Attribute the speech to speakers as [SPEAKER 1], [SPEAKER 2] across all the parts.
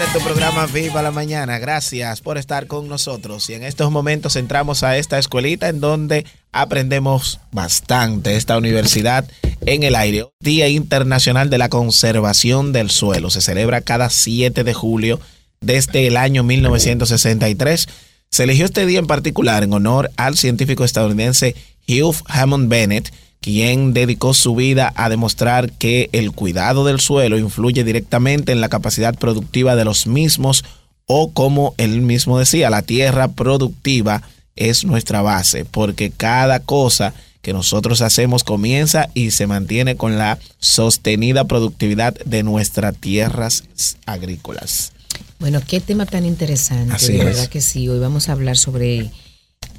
[SPEAKER 1] en tu programa Viva la Mañana. Gracias por estar con nosotros. Y en estos momentos entramos a esta escuelita en donde aprendemos bastante. Esta universidad en el aire. Día Internacional de la Conservación del Suelo. Se celebra cada 7 de julio desde el año 1963. Se eligió este día en particular en honor al científico estadounidense Hugh Hammond Bennett quien dedicó su vida a demostrar que el cuidado del suelo influye directamente en la capacidad productiva de los mismos o como él mismo decía, la tierra productiva es nuestra base, porque cada cosa que nosotros hacemos comienza y se mantiene con la sostenida productividad de nuestras tierras agrícolas.
[SPEAKER 2] Bueno, qué tema tan interesante, de verdad que sí. Hoy vamos a hablar sobre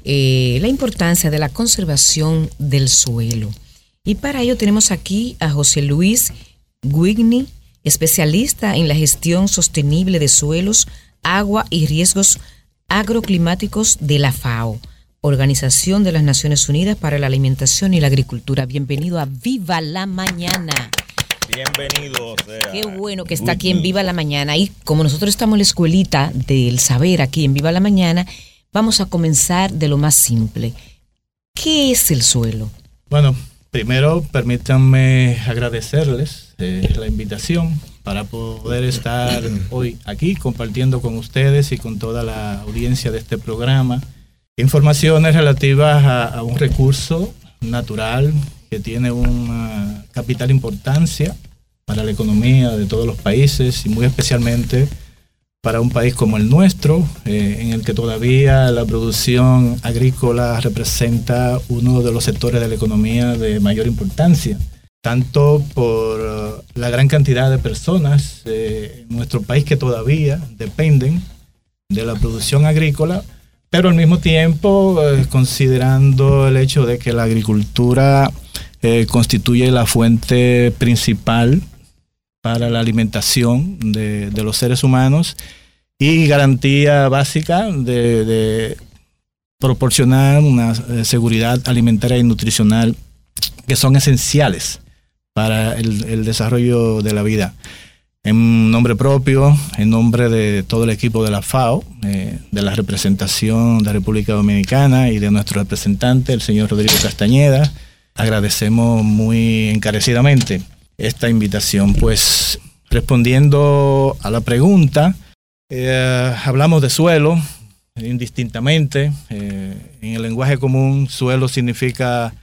[SPEAKER 2] eh, la importancia de la conservación del suelo. Y para ello tenemos aquí a José Luis Guigny, especialista en la gestión sostenible de suelos, agua y riesgos agroclimáticos de la FAO, Organización de las Naciones Unidas para la Alimentación y la Agricultura. Bienvenido a Viva la Mañana.
[SPEAKER 3] Bienvenido.
[SPEAKER 2] Qué bueno que está aquí en Viva la Mañana. Y como nosotros estamos en la escuelita del saber aquí en Viva la Mañana, Vamos a comenzar de lo más simple. ¿Qué es el suelo?
[SPEAKER 3] Bueno, primero permítanme agradecerles eh, la invitación para poder estar hoy aquí compartiendo con ustedes y con toda la audiencia de este programa informaciones relativas a un recurso natural que tiene una capital importancia para la economía de todos los países y muy especialmente para un país como el nuestro, eh, en el que todavía la producción agrícola representa uno de los sectores de la economía de mayor importancia, tanto por uh, la gran cantidad de personas eh, en nuestro país que todavía dependen de la producción agrícola, pero al mismo tiempo eh, considerando el hecho de que la agricultura constituye la fuente principal para la alimentación de, los seres humanos y garantía básica de, proporcionar una eh, seguridad alimentaria y nutricional que son esenciales para el, desarrollo de la vida. En nombre propio, en nombre de todo el equipo de la FAO, eh, de la representación de la República Dominicana y de nuestro representante, el señor Rodrigo Castañeda, agradecemos muy encarecidamente esta invitación. Pues respondiendo a la pregunta, eh, hablamos de suelo indistintamente. Eh, en el lenguaje común, suelo significa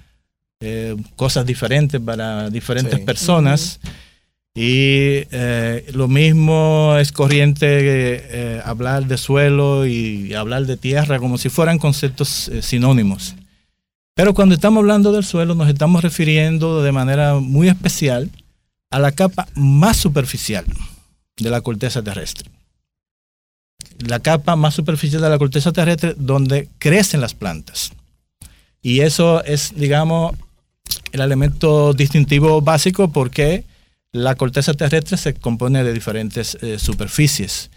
[SPEAKER 3] eh, cosas diferentes para diferentes personas. Y lo mismo es corriente hablar de suelo y hablar de tierra como si fueran conceptos sinónimos. Pero cuando estamos hablando del suelo nos estamos refiriendo de manera muy especial a la capa más superficial de la corteza terrestre. La capa más superficial de la corteza terrestre donde crecen las plantas. Y eso es, digamos, el elemento distintivo básico porque la corteza terrestre se compone de diferentes eh, superficies.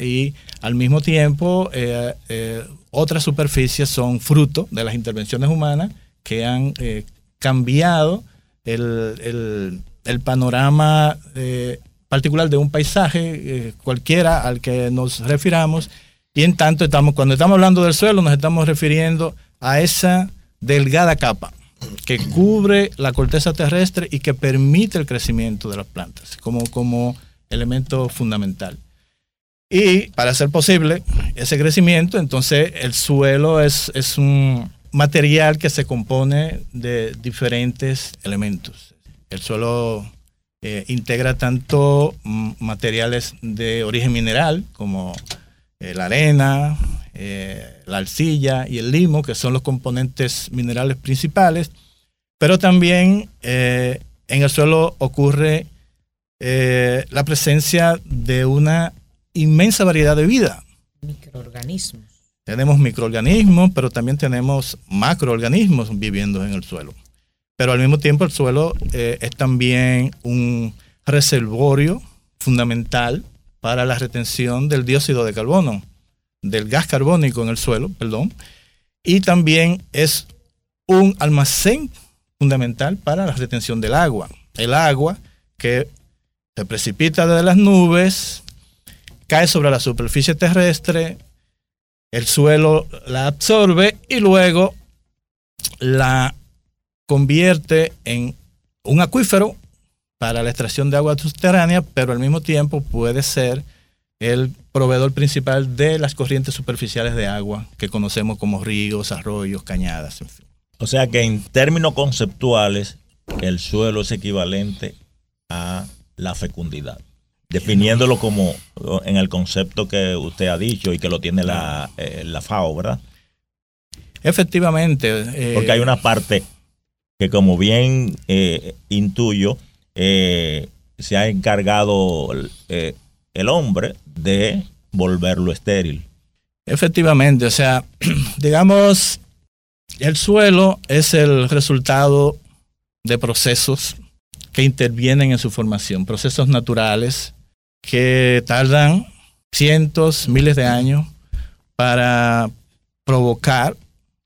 [SPEAKER 3] Y al mismo tiempo, eh, eh, otras superficies son fruto de las intervenciones humanas que han cambiado el, panorama eh, particular de un paisaje eh, cualquiera al que nos refiramos. Y en tanto, estamos, cuando estamos hablando del suelo, nos estamos refiriendo a esa delgada capa que cubre la corteza terrestre y que permite el crecimiento de las plantas como, como elemento fundamental. Y para hacer posible ese crecimiento, entonces el suelo es, es un material que se compone de diferentes elementos. El suelo eh, integra tanto materiales de origen mineral como eh, la arena, eh, la arcilla y el limo, que son los componentes minerales principales, pero también en el suelo ocurre la presencia de una inmensa variedad de vida.
[SPEAKER 2] Microorganismos.
[SPEAKER 3] Tenemos microorganismos, pero también tenemos macroorganismos viviendo en el suelo pero al mismo tiempo el suelo eh, es también un reservorio fundamental para la retención del dióxido de carbono, del gas carbónico en el suelo, perdón, y también es un almacén fundamental para la retención del agua. El agua que se precipita de las nubes, cae sobre la superficie terrestre, el suelo la absorbe y luego la convierte en un acuífero para la extracción de agua subterránea, pero al mismo tiempo puede ser el proveedor principal de las corrientes superficiales de agua que conocemos como ríos, arroyos, cañadas, en fin.
[SPEAKER 4] O sea que en términos conceptuales, el suelo es equivalente a la fecundidad. Definiéndolo como en el concepto que usted ha dicho y que lo tiene la, eh, la FAO, ¿verdad?
[SPEAKER 3] Efectivamente.
[SPEAKER 4] Eh, Porque hay una parte que como bien eh, intuyo, se ha encargado el hombre de volverlo estéril.
[SPEAKER 3] Efectivamente, o sea, digamos, el suelo es el resultado de procesos que intervienen en su formación, procesos naturales que tardan cientos, miles de años para provocar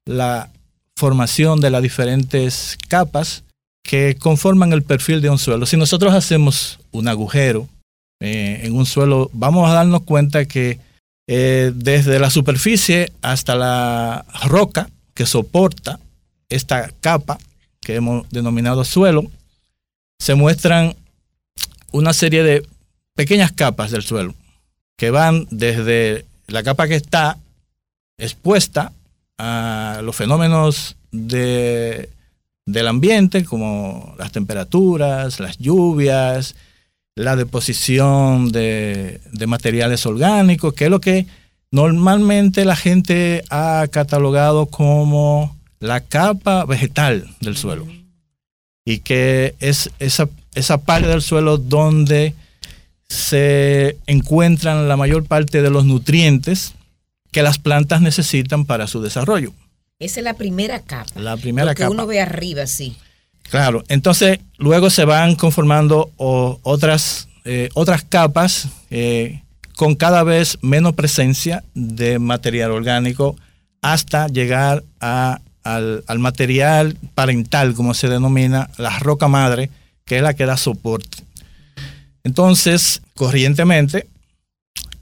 [SPEAKER 3] la formación de las diferentes capas que conforman el perfil de un suelo. Si nosotros hacemos un agujero eh, en un suelo, vamos a darnos cuenta que eh, desde la superficie hasta la roca que soporta esta capa que hemos denominado suelo, se muestran una serie de pequeñas capas del suelo que van desde la capa que está expuesta a los fenómenos de, del ambiente, como las temperaturas, las lluvias, la deposición de, de materiales orgánicos, que es lo que normalmente la gente ha catalogado como la capa vegetal del suelo. Y que es esa, esa parte del suelo donde se encuentran la mayor parte de los nutrientes que las plantas necesitan para su desarrollo.
[SPEAKER 2] Esa es la primera capa.
[SPEAKER 3] La primera
[SPEAKER 2] Lo que
[SPEAKER 3] capa.
[SPEAKER 2] uno ve arriba, sí.
[SPEAKER 3] Claro, entonces luego se van conformando otras, eh, otras capas eh, con cada vez menos presencia de material orgánico hasta llegar a, al, al, material parental, como se denomina, la roca madre, que es la que da soporte. Entonces, corrientemente,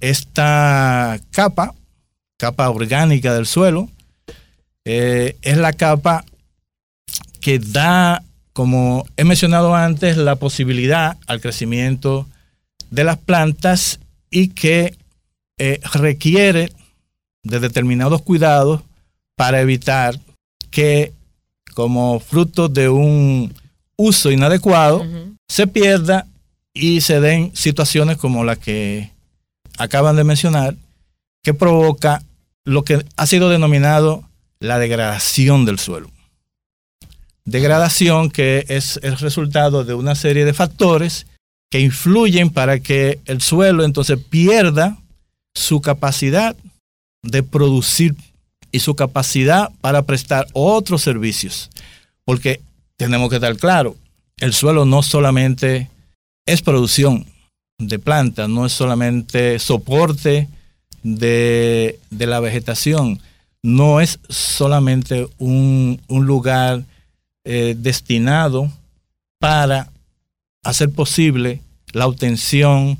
[SPEAKER 3] esta capa, capa orgánica del suelo, eh, es la capa que da como he mencionado antes, la posibilidad al crecimiento de las plantas y que eh, requiere de determinados cuidados para evitar que como fruto de un uso inadecuado uh -huh. se pierda y se den situaciones como la que acaban de mencionar que provoca lo que ha sido denominado la degradación del suelo degradación que es el resultado de una serie de factores que influyen para que el suelo entonces pierda su capacidad de producir y su capacidad para prestar otros servicios. Porque tenemos que estar claro, el suelo no solamente es producción de plantas, no es solamente soporte de, de la vegetación, no es solamente un, un lugar eh, destinado para hacer posible la obtención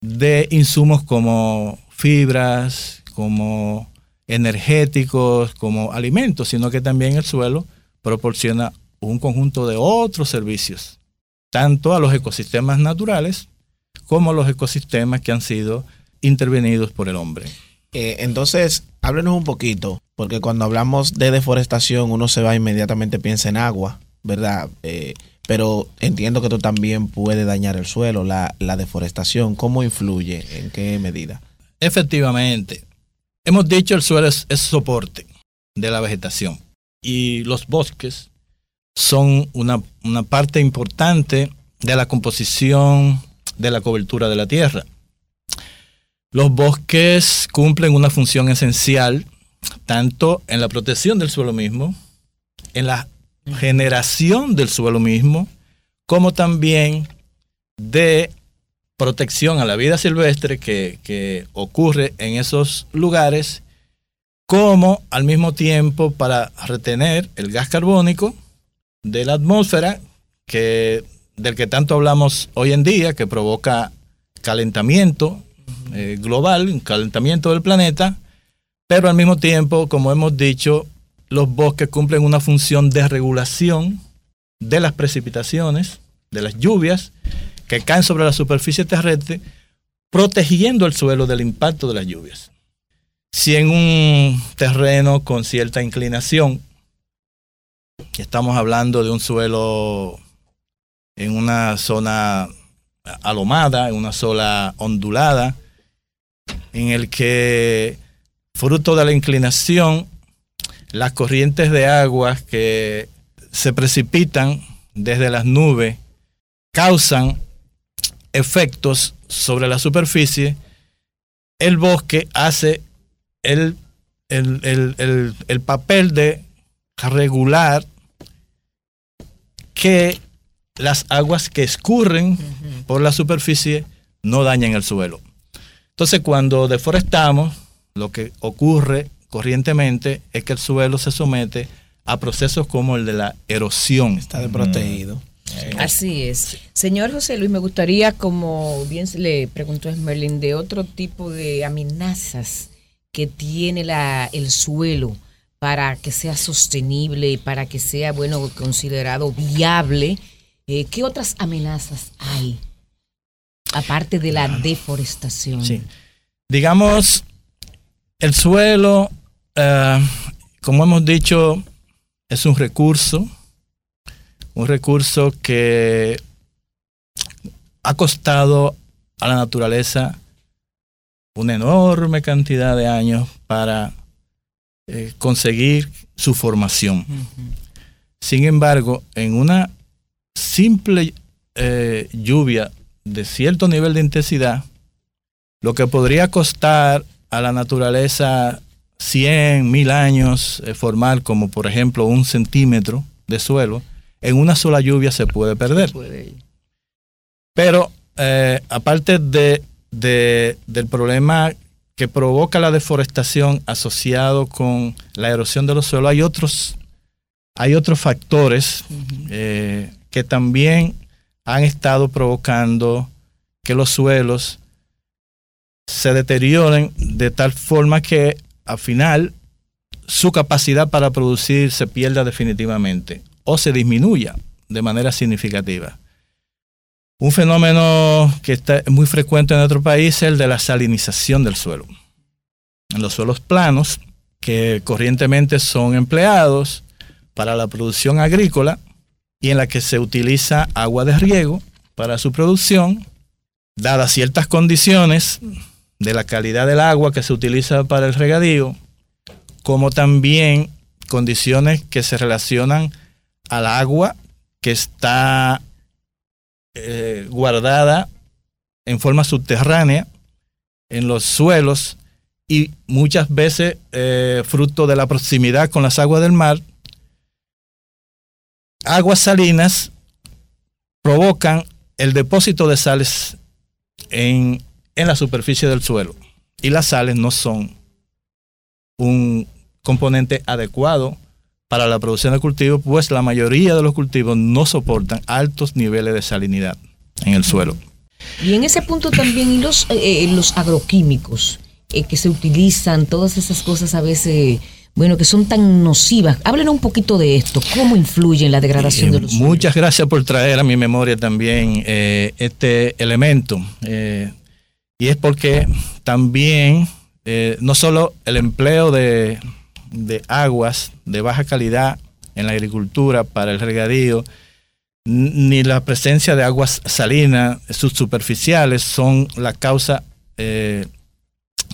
[SPEAKER 3] de insumos como fibras, como energéticos, como alimentos, sino que también el suelo proporciona un conjunto de otros servicios, tanto a los ecosistemas naturales como a los ecosistemas que han sido intervenidos por el hombre.
[SPEAKER 1] Eh, entonces, háblenos un poquito, porque cuando hablamos de deforestación uno se va inmediatamente piensa en agua, ¿verdad? Eh, pero entiendo que esto también puede dañar el suelo, la, la, deforestación. ¿Cómo influye? ¿En qué medida?
[SPEAKER 3] Efectivamente. Hemos dicho el suelo es, es soporte de la vegetación y los bosques son una, una parte importante de la composición de la cobertura de la tierra. Los bosques cumplen una función esencial tanto en la protección del suelo mismo, en la generación del suelo mismo, como también de protección a la vida silvestre que, que, ocurre en esos lugares, como al mismo tiempo para retener el gas carbónico de la atmósfera, que, del que tanto hablamos hoy en día, que provoca calentamiento eh, global, un calentamiento del planeta, pero al mismo tiempo, como hemos dicho, los bosques cumplen una función de regulación de las precipitaciones, de las lluvias que caen sobre la superficie terrestre, protegiendo el suelo del impacto de las lluvias. Si en un terreno con cierta inclinación, estamos hablando de un suelo en una zona alomada, en una zona ondulada, en el que, fruto de la inclinación, las corrientes de agua que se precipitan desde las nubes causan efectos sobre la superficie, el bosque hace el, el, papel de regular que las aguas que escurren por la superficie no dañen el suelo. Entonces, cuando deforestamos, lo que ocurre corrientemente es que el suelo se somete a procesos como el de la erosión.
[SPEAKER 1] Está de protegido.
[SPEAKER 2] Así es. Señor José Luis, me gustaría, como bien se le preguntó a Merlin, de otro tipo de amenazas que tiene la, el suelo para que sea sostenible y para que sea, bueno, considerado viable. Eh, ¿Qué otras amenazas hay? Aparte de la deforestación.
[SPEAKER 3] Sí. Digamos, el suelo, eh, como hemos dicho, es un recurso un recurso que ha costado a la naturaleza una enorme cantidad de años para eh, conseguir su formación. Sin embargo, en una simple eh, lluvia de cierto nivel de intensidad, lo que podría costar a la naturaleza 100, mil años eh, formar, como por ejemplo un centímetro de suelo, en una sola lluvia se puede perder. Pero eh, aparte de, del problema que provoca la deforestación asociado con la erosión de los suelos, hay otros, hay otros factores eh, que también han estado provocando que los suelos se deterioren de tal forma que al final su capacidad para producir se pierda definitivamente o se disminuya de manera significativa. Un fenómeno que está muy frecuente en nuestro país es el de la salinización del suelo. En los suelos planos, que corrientemente son empleados para la producción agrícola y en la que se utiliza agua de riego para su producción, dadas ciertas condiciones de la calidad del agua que se utiliza para el regadío, como también condiciones que se relacionan al agua que está eh, guardada en forma subterránea en los suelos y muchas veces eh, fruto de la proximidad con las aguas del mar, aguas salinas provocan el depósito de sales en, en la superficie del suelo y las sales no son un componente adecuado para la producción de cultivos, pues la mayoría de los cultivos no soportan altos niveles de salinidad en el suelo.
[SPEAKER 2] Y en ese punto también los, eh, eh, los agroquímicos eh, que se utilizan, todas esas cosas a veces, bueno, que son tan nocivas. Háblenos un poquito de esto, cómo influye en la degradación de los
[SPEAKER 3] suelos. Muchas gracias por traer a mi memoria también este elemento. y es porque también no solo el empleo de de aguas de baja calidad en la agricultura para el regadío, ni la presencia de aguas salinas subsuperficiales son la causa eh,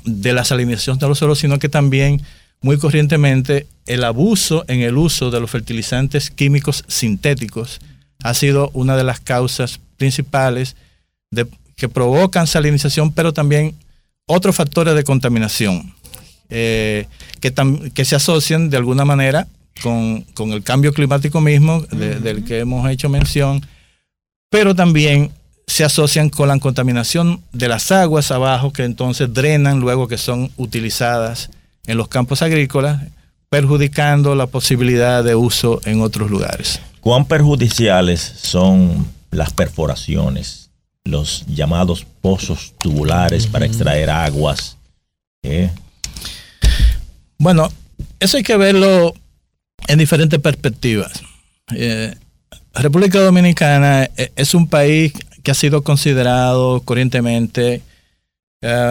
[SPEAKER 3] de la salinización de los suelos, sino que también muy corrientemente el abuso en el uso de los fertilizantes químicos sintéticos ha sido una de las causas principales que provocan salinización, pero también otros factores de contaminación. Eh, que, que se asocian de alguna manera con, el cambio climático mismo del que hemos hecho mención, pero también se asocian con la contaminación de las aguas abajo que entonces drenan luego que son utilizadas en los campos agrícolas, perjudicando la posibilidad de uso en otros lugares.
[SPEAKER 4] ¿Cuán perjudiciales son las perforaciones los llamados pozos tubulares para extraer aguas. ¿eh?
[SPEAKER 3] Bueno, eso hay que verlo en diferentes perspectivas. Eh, República Dominicana eh, es un país que ha sido considerado corrientemente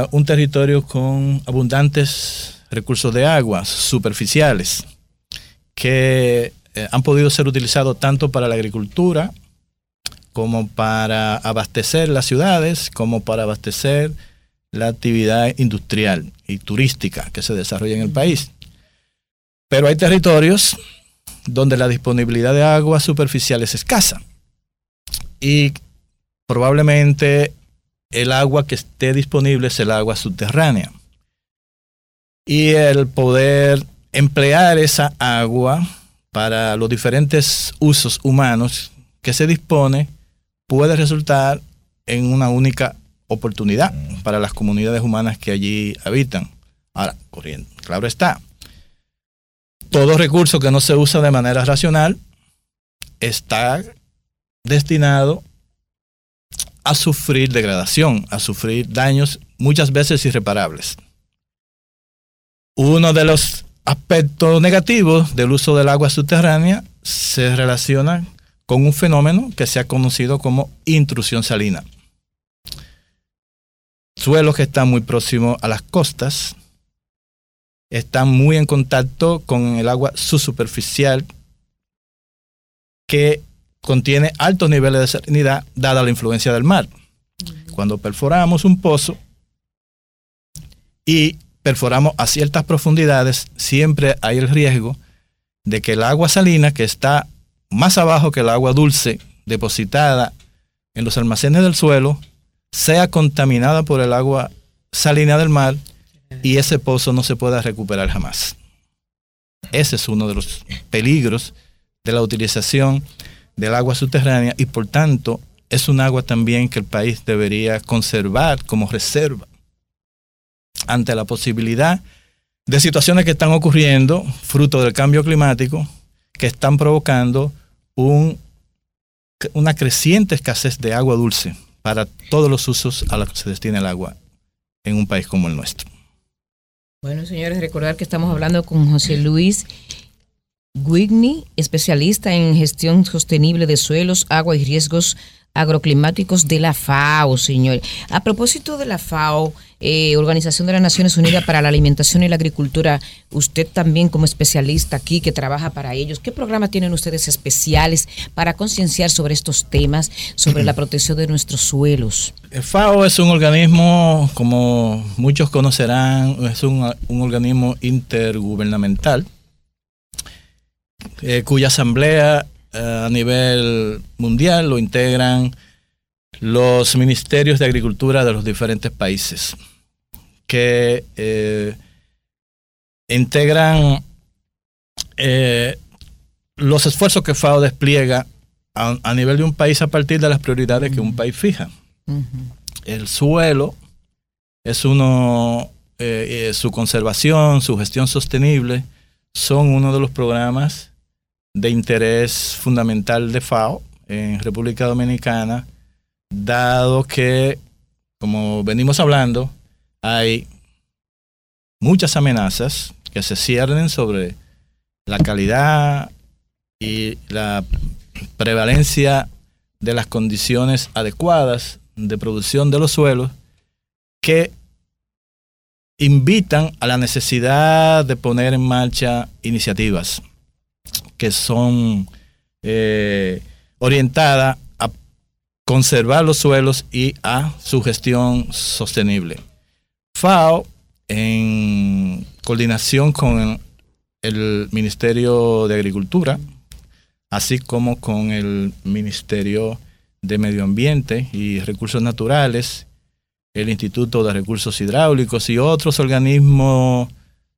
[SPEAKER 3] un territorio con abundantes recursos de aguas superficiales que han podido ser utilizados tanto para la agricultura como para abastecer las ciudades, como para abastecer la actividad industrial y turística que se desarrolla en el país. Pero hay territorios donde la disponibilidad de agua superficial es escasa y probablemente el agua que esté disponible es el agua subterránea. Y el poder emplear esa agua para los diferentes usos humanos que se dispone puede resultar en una única oportunidad para las comunidades humanas que allí habitan. Ahora, corriendo, claro está, todo recurso que no se usa de manera racional está destinado a sufrir degradación, a sufrir daños muchas veces irreparables. Uno de los aspectos negativos del uso del agua subterránea se relaciona con un fenómeno que se ha conocido como intrusión salina. Suelos que están muy próximos a las costas, están muy en contacto con el agua subsuperficial que contiene altos niveles de salinidad dada la influencia del mar. Cuando perforamos un pozo y perforamos a ciertas profundidades, siempre hay el riesgo de que el agua salina que está más abajo que el agua dulce depositada en los almacenes del suelo sea contaminada por el agua salina del mar y ese pozo no se pueda recuperar jamás. Ese es uno de los peligros de la utilización del agua subterránea y por tanto es un agua también que el país debería conservar como reserva ante la posibilidad de situaciones que están ocurriendo fruto del cambio climático que están provocando una creciente escasez de agua dulce para todos los usos a los que se destina el agua en un país como el nuestro.
[SPEAKER 2] Bueno, señores, recordar que estamos hablando con José Luis Guigny, especialista en gestión sostenible de suelos, agua y riesgos agroclimáticos de la FAO, señor. A propósito de la FAO, eh, Organización de las Naciones Unidas para la Alimentación y la Agricultura, usted también como especialista aquí que trabaja para ellos, ¿qué programa tienen ustedes especiales para concienciar sobre estos temas, sobre la protección de nuestros suelos?
[SPEAKER 3] El FAO es un organismo, como muchos conocerán, es un, organismo intergubernamental eh, cuya asamblea eh, a nivel mundial lo integran los ministerios de agricultura de los diferentes países que eh, integran eh, los esfuerzos que FAO despliega a, nivel de un país a partir de las prioridades que un país fija. El suelo es uno, su conservación, su gestión sostenible son uno de los programas de interés fundamental de FAO en República Dominicana, dado que, como venimos hablando, hay muchas amenazas que se ciernen sobre la calidad y la prevalencia de las condiciones adecuadas de producción de los suelos que invitan a la necesidad de poner en marcha iniciativas que son eh, orientadas a conservar los suelos y a su gestión sostenible. FAO, en coordinación con el Ministerio de Agricultura, así como con el Ministerio de Medio Ambiente y Recursos Naturales, el Instituto de Recursos Hidráulicos y otros organismos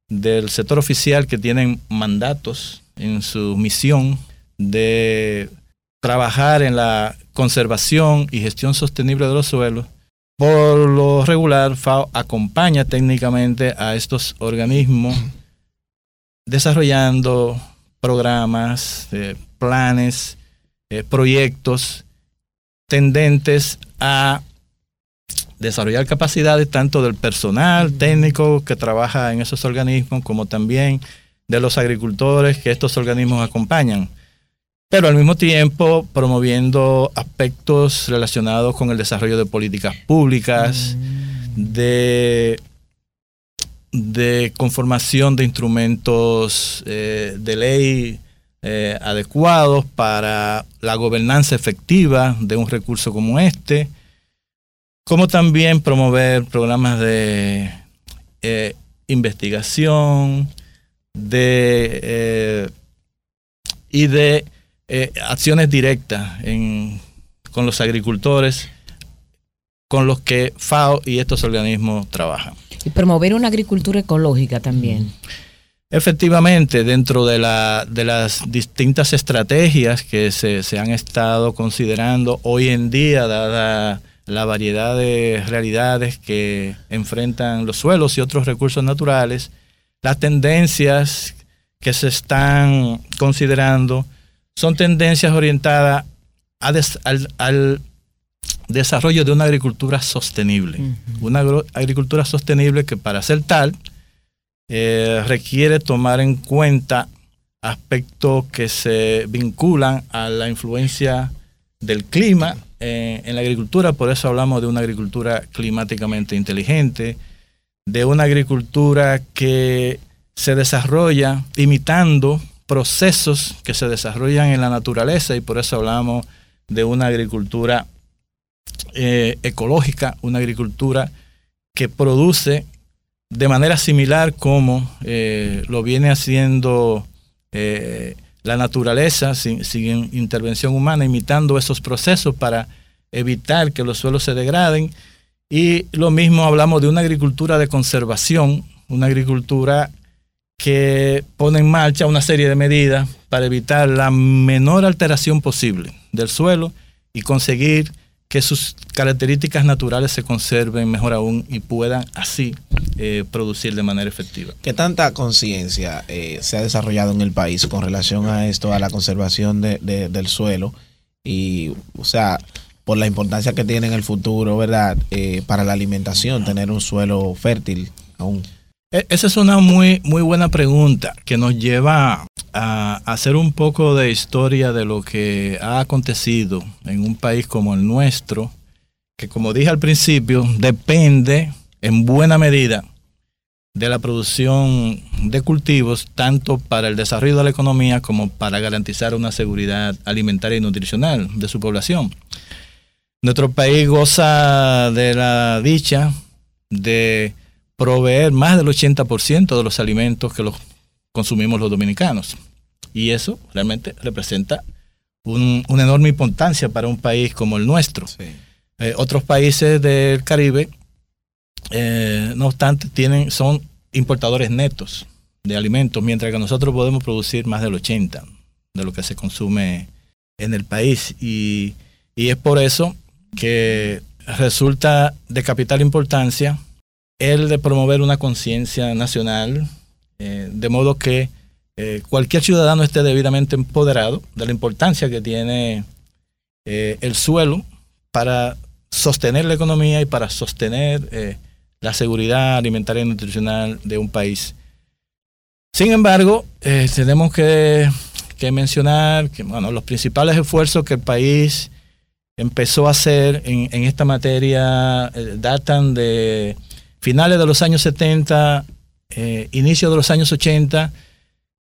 [SPEAKER 3] del sector oficial que tienen mandatos en su misión de trabajar en la conservación y gestión sostenible de los suelos. Por lo regular, FAO acompaña técnicamente a estos organismos desarrollando programas, eh, planes, eh, proyectos tendentes a desarrollar capacidades tanto del personal técnico que trabaja en esos organismos como también de los agricultores que estos organismos acompañan. Pero al mismo tiempo promoviendo aspectos relacionados con el desarrollo de políticas públicas, de, de conformación de instrumentos eh, de ley eh, adecuados para la gobernanza efectiva de un recurso como este, como también promover programas de eh, investigación de, eh, y de acciones directas con los agricultores con los que FAO y estos organismos trabajan.
[SPEAKER 2] Y promover una agricultura ecológica también.
[SPEAKER 3] Efectivamente, dentro de, la, de las distintas estrategias que se, han estado considerando hoy en día, dada la variedad de realidades que enfrentan los suelos y otros recursos naturales, las tendencias que se están considerando son tendencias orientadas al, desarrollo de una agricultura sostenible. Una agricultura sostenible que para ser tal eh, requiere tomar en cuenta aspectos que se vinculan a la influencia del clima eh, en la agricultura, por eso hablamos de una agricultura climáticamente inteligente, de una agricultura que se desarrolla imitando procesos que se desarrollan en la naturaleza y por eso hablamos de una agricultura eh, ecológica, una agricultura que produce de manera similar como eh, lo viene haciendo eh, la naturaleza sin, intervención humana, imitando esos procesos para evitar que los suelos se degraden. Y lo mismo hablamos de una agricultura de conservación, una agricultura que pone en marcha una serie de medidas para evitar la menor alteración posible del suelo y conseguir que sus características naturales se conserven mejor aún y puedan así eh, producir de manera efectiva.
[SPEAKER 1] ¿Qué tanta conciencia eh, se ha desarrollado en el país con relación a esto, a la conservación del suelo? Y, o sea, por la importancia que tiene en el futuro, ¿verdad? Eh, para la alimentación, tener un suelo fértil aún.
[SPEAKER 3] E, esa es una muy, muy buena pregunta que nos lleva a hacer un poco de historia de lo que ha acontecido en un país como el nuestro, que como dije al principio, depende en buena medida de la producción de cultivos, tanto para el desarrollo de la economía como para garantizar una seguridad alimentaria y nutricional de su población. Nuestro país goza de la dicha de proveer más del 80% de los alimentos que los consumimos los dominicanos. Y eso realmente representa una enorme importancia para un país como el nuestro. Eh, otros países del Caribe, eh, no obstante, tienen, son importadores netos de alimentos, mientras que nosotros podemos producir más del 80% de lo que se consume en el país. Y, es por eso que resulta de capital importancia el de promover una conciencia nacional eh, de modo que eh, cualquier ciudadano esté debidamente empoderado de la importancia que tiene eh, el suelo para sostener la economía y para sostener la seguridad alimentaria y nutricional de un país. Sin embargo, tenemos que, mencionar que bueno, los principales esfuerzos que el país empezó a hacer en, esta materia datan de finales de los años 70 eh, inicio de los años 80,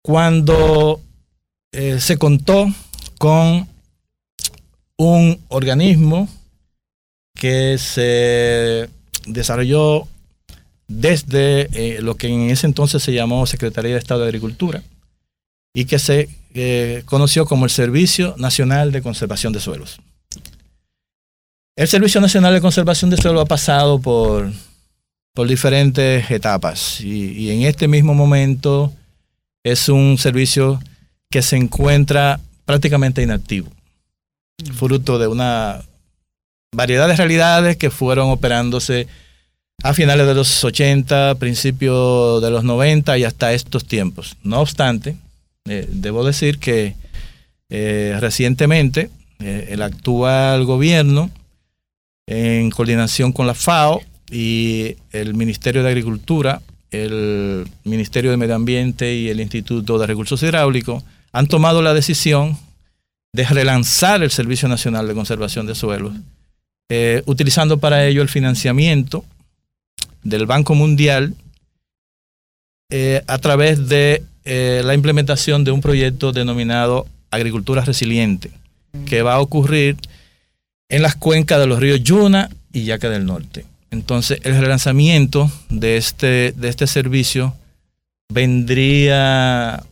[SPEAKER 3] cuando eh, se contó con un organismo que se desarrolló desde eh, lo que en ese entonces se llamó Secretaría de Estado de Agricultura y que se conoció como el Servicio Nacional de Conservación de Suelos. El Servicio Nacional de Conservación de Suelos ha pasado por por diferentes etapas y, en este mismo momento es un servicio que se encuentra prácticamente inactivo, fruto de una variedad de realidades que fueron operándose a finales de los 80, principios de los 90 y hasta estos tiempos. No obstante, eh, debo decir que eh, recientemente Eh, el actual gobierno, en coordinación con la FAO y el Ministerio de Agricultura, el Ministerio de Medio Ambiente y el Instituto de Recursos Hidráulicos, han tomado la decisión de relanzar el Servicio Nacional de Conservación de Suelos, eh, utilizando para ello el financiamiento del Banco Mundial eh, a través de eh, la implementación de un proyecto denominado Agricultura Resiliente, que va a ocurrir en las cuencas de los ríos Yuna y Yaca del Norte. Entonces, el relanzamiento de este, de este servicio vendría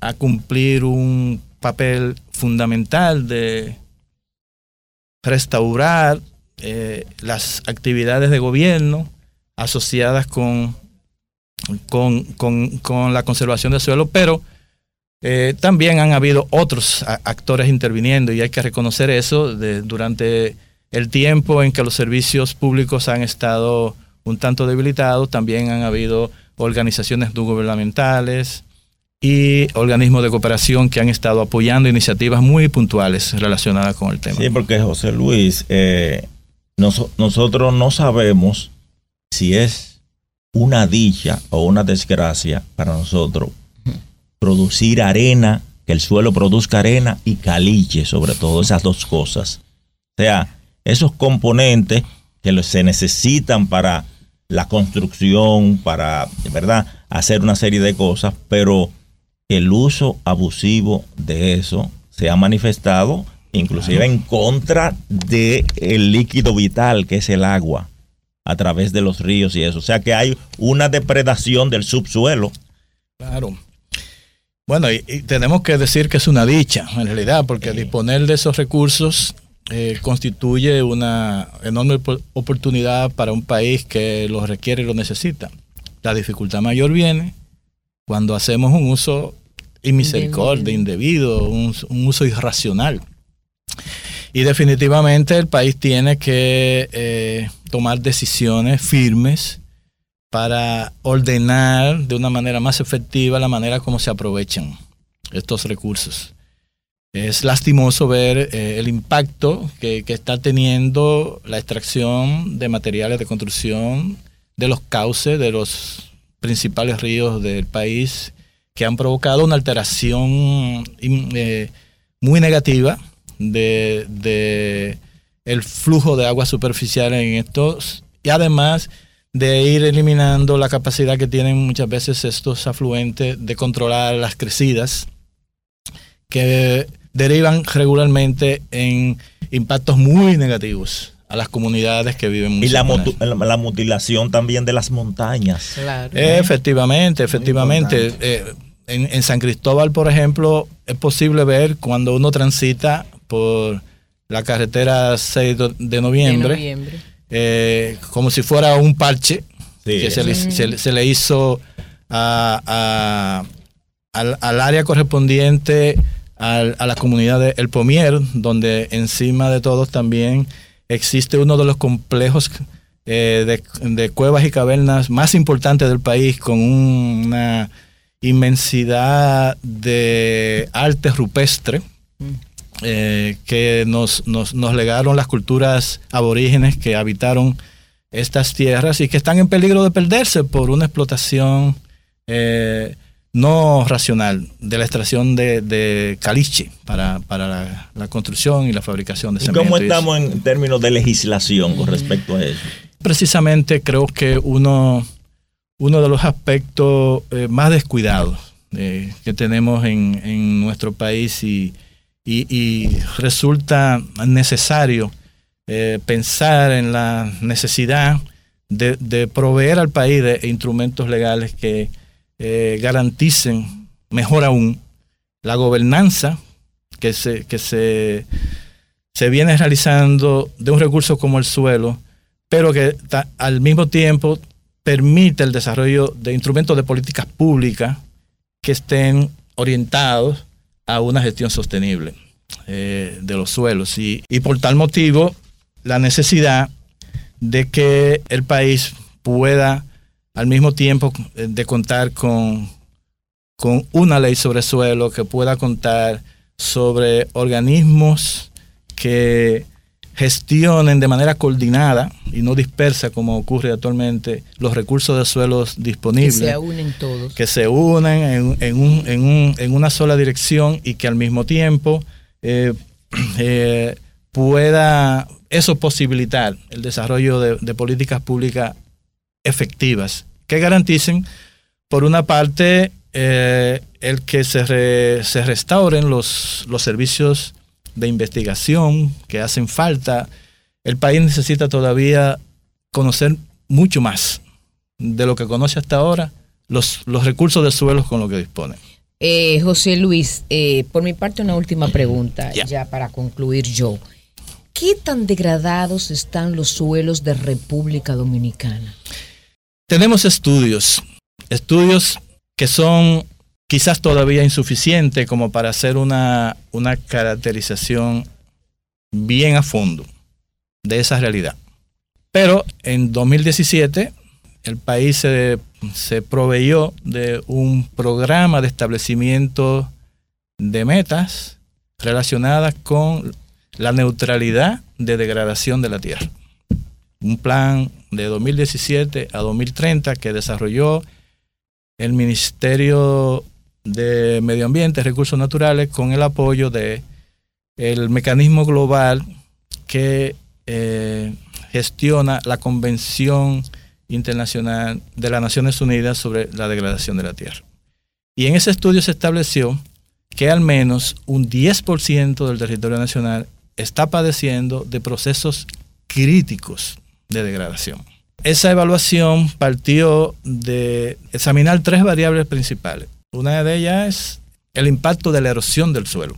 [SPEAKER 3] a cumplir un papel fundamental de restaurar eh, las actividades de gobierno asociadas con, con, la conservación del suelo, pero eh, también han habido otros actores interviniendo y hay que reconocer eso durante el tiempo en que los servicios públicos han estado un tanto debilitados, también han habido organizaciones no gubernamentales, y organismos de cooperación que han estado apoyando iniciativas muy puntuales relacionadas con el tema.
[SPEAKER 4] Sí, porque José Luis, eh, nosotros no sabemos si es una dicha o una desgracia para nosotros producir arena, que el suelo produzca arena y caliche, sobre todo esas dos cosas. O sea, esos componentes que se necesitan para la construcción, para, ¿verdad?, hacer una serie de cosas, pero el uso abusivo de eso se ha manifestado inclusive en contra del el líquido vital que es el agua a través de los ríos y eso. O sea que hay una depredación del subsuelo.
[SPEAKER 3] Claro. Bueno, y, tenemos que decir que es una dicha, en realidad, porque disponer de esos recursos eh, constituye una enorme oportunidad para un país que los requiere y lo necesita. La dificultad mayor viene cuando hacemos un uso inmisericordia, indebido, un, uso irracional. Y definitivamente el país tiene que eh, tomar decisiones firmes para ordenar de una manera más efectiva la manera como se aprovechan estos recursos. Es lastimoso ver eh, el impacto que, está teniendo la extracción de materiales de construcción de los cauces de los principales ríos del país que han provocado una alteración eh, muy negativa de, el flujo de agua superficial en estos y además de ir eliminando la capacidad que tienen muchas veces estos afluentes de controlar las crecidas que derivan regularmente en impactos muy negativos a las comunidades que viven
[SPEAKER 4] Y la, la, mutilación también de las montañas.
[SPEAKER 3] Claro. efectivamente, efectivamente. Eh, en, San Cristóbal, por ejemplo, es posible ver cuando uno transita por la carretera 6 de noviembre, eh, como si fuera un parche que se le, hizo al, área correspondiente a la comunidad de El Pomier, donde encima de todos también existe uno de los complejos eh, de, cuevas y cavernas más importantes del país, con una inmensidad de arte rupestre eh, que nos, nos, legaron las culturas aborígenes que habitaron estas tierras y que están en peligro de perderse por una explotación eh, no racional de la extracción de, caliche para, la, construcción y la fabricación de cemento.
[SPEAKER 4] ¿Cómo estamos en términos de legislación con respecto a eso?
[SPEAKER 3] Precisamente creo que uno uno de los aspectos eh, más descuidados que tenemos en, nuestro país y, resulta necesario eh, pensar en la necesidad de, proveer al país de instrumentos legales que garanticen, mejor aún, la gobernanza que se, que se, se viene realizando de un recurso como el suelo, pero que al mismo tiempo permite el desarrollo de instrumentos de políticas públicas que estén orientados a una gestión sostenible eh, de los suelos. Y, por tal motivo, la necesidad de que el país pueda, al mismo tiempo eh, de contar con, con una ley sobre suelo, que pueda contar sobre organismos que gestionen de manera coordinada y no dispersa como ocurre actualmente los recursos de suelos disponibles. Que
[SPEAKER 2] se unen todos.
[SPEAKER 3] Que se unan en, una sola dirección y que al mismo tiempo eh, eh, pueda eso posibilitar el desarrollo de, políticas públicas efectivas que garanticen, por una parte, eh, el que se, se restauren los, los servicios de investigación que hacen falta. El país necesita todavía conocer mucho más de lo que conoce hasta ahora, los, los recursos de suelos con los que dispone.
[SPEAKER 2] Eh, José Luis, eh, por mi parte una última pregunta, ya para concluir yo. ¿Qué tan degradados están los suelos de República Dominicana?
[SPEAKER 3] Tenemos estudios, estudios que son quizás todavía insuficiente como para hacer una, una caracterización bien a fondo de esa realidad. Pero en 2017 el país se, se, proveyó de un programa de establecimiento de metas relacionadas con la neutralidad de degradación de la tierra. Un plan de 2017 a 2030 que desarrolló el Ministerio de Medio Ambiente, Recursos Naturales, con el apoyo de el mecanismo global que eh, gestiona la Convención Internacional de las Naciones Unidas sobre la degradación de la tierra. Y en ese estudio se estableció que al menos un 10% del territorio nacional está padeciendo de procesos críticos de degradación. Esa evaluación partió de examinar tres variables principales. Una de ellas es el impacto de la erosión del suelo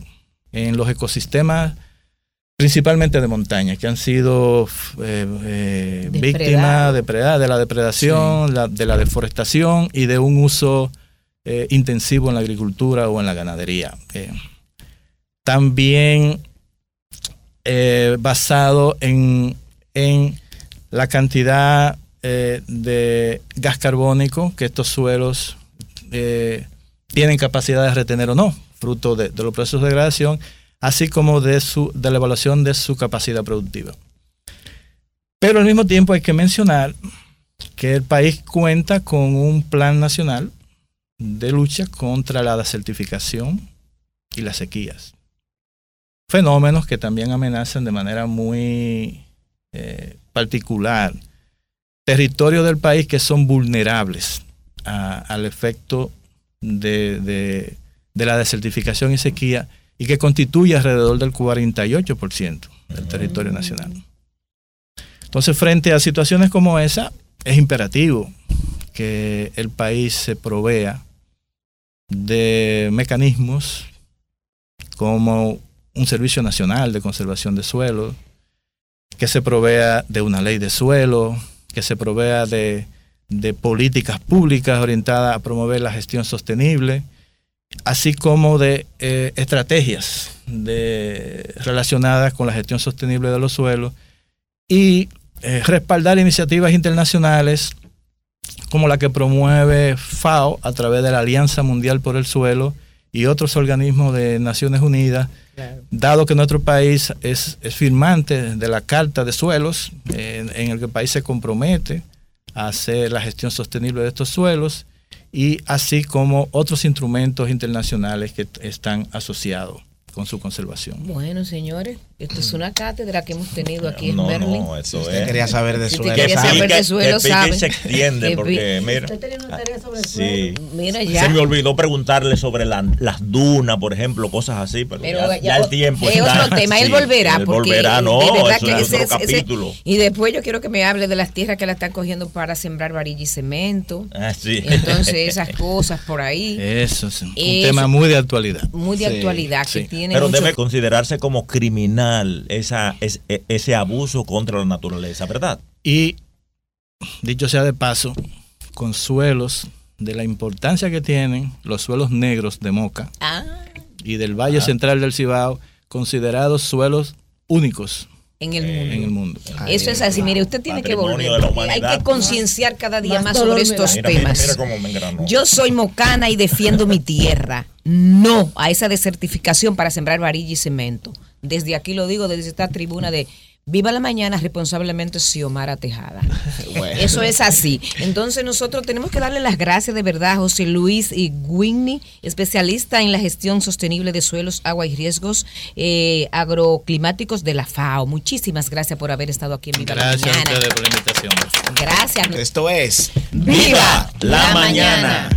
[SPEAKER 3] en los ecosistemas principalmente de montaña, que han sido eh, eh, víctimas de la depredación, de la deforestación y de un uso eh, intensivo en la agricultura o en la ganadería. también basado en, en, la cantidad de gas carbónico que estos suelos tienen capacidad de retener o no, fruto de, los procesos de degradación, así como de, su, de la evaluación de su capacidad productiva. Pero al mismo tiempo hay que mencionar que el país cuenta con un plan nacional de lucha contra la desertificación y las sequías. Fenómenos que también amenazan de manera muy eh, particular territorios del país que son vulnerables al efecto de, la desertificación y sequía y que constituye alrededor del 48% del territorio nacional. Entonces, frente a situaciones como esa, es imperativo que el país se provea de mecanismos como un Servicio Nacional de Conservación de Suelo, que se provea de una ley de suelo, que se provea de de políticas públicas orientadas a promover la gestión sostenible, así como de eh, estrategias de, relacionadas con la gestión sostenible de los suelos y eh, respaldar iniciativas internacionales como la que promueve FAO a través de la Alianza Mundial por el Suelo y otros organismos de Naciones Unidas, dado que nuestro país es, firmante de la Carta de Suelos, en el que el país se compromete hacer la gestión sostenible de estos suelos y así como otros instrumentos internacionales que están asociados con su conservación.
[SPEAKER 2] Bueno, señores, esto es una cátedra que hemos tenido aquí en Berlín. No,
[SPEAKER 1] eso es. quería saber de suelo.
[SPEAKER 2] quería saber de suelo, sabe.
[SPEAKER 4] se extiende porque, mira. sí. Mira, ya. Se me olvidó preguntarle sobre las dunas, por ejemplo, cosas así, pero, ya, el tiempo
[SPEAKER 2] es otro tema, él volverá.
[SPEAKER 4] Él volverá, no, eso es otro capítulo.
[SPEAKER 2] y después yo quiero que me hable de las tierras que la están cogiendo para sembrar varilla y cemento.
[SPEAKER 4] Ah, sí.
[SPEAKER 2] Entonces, esas cosas por ahí.
[SPEAKER 3] Eso es un tema muy de actualidad.
[SPEAKER 2] Muy de actualidad, que tiene
[SPEAKER 4] Pero debe considerarse como criminal esa, e, ese abuso contra la naturaleza, ¿verdad?
[SPEAKER 3] Y dicho sea de paso, con suelos de la importancia que tienen los suelos negros de Moca ah. y del Valle ah. Central del Cibao, considerados suelos únicos
[SPEAKER 2] en el mundo.
[SPEAKER 3] Eso
[SPEAKER 2] es así. Mire, usted tiene que volver. Hay que concienciar cada día más, sobre estos temas. Yo soy mocana y defiendo mi tierra. No a esa desertificación para sembrar varilla y cemento Desde aquí lo digo, desde esta tribuna de Viva la mañana responsablemente Xiomara Tejada. Eso es así. Entonces nosotros tenemos que darle las gracias de verdad a José Luis y Winnie, especialista en la gestión sostenible de suelos, agua y riesgos eh, agroclimáticos de la FAO. Muchísimas gracias por haber estado aquí en Viva
[SPEAKER 3] la
[SPEAKER 2] Mañana.
[SPEAKER 3] Gracias a ustedes por la invitación.
[SPEAKER 2] Gracias.
[SPEAKER 1] Esto es
[SPEAKER 4] Viva la, mañana.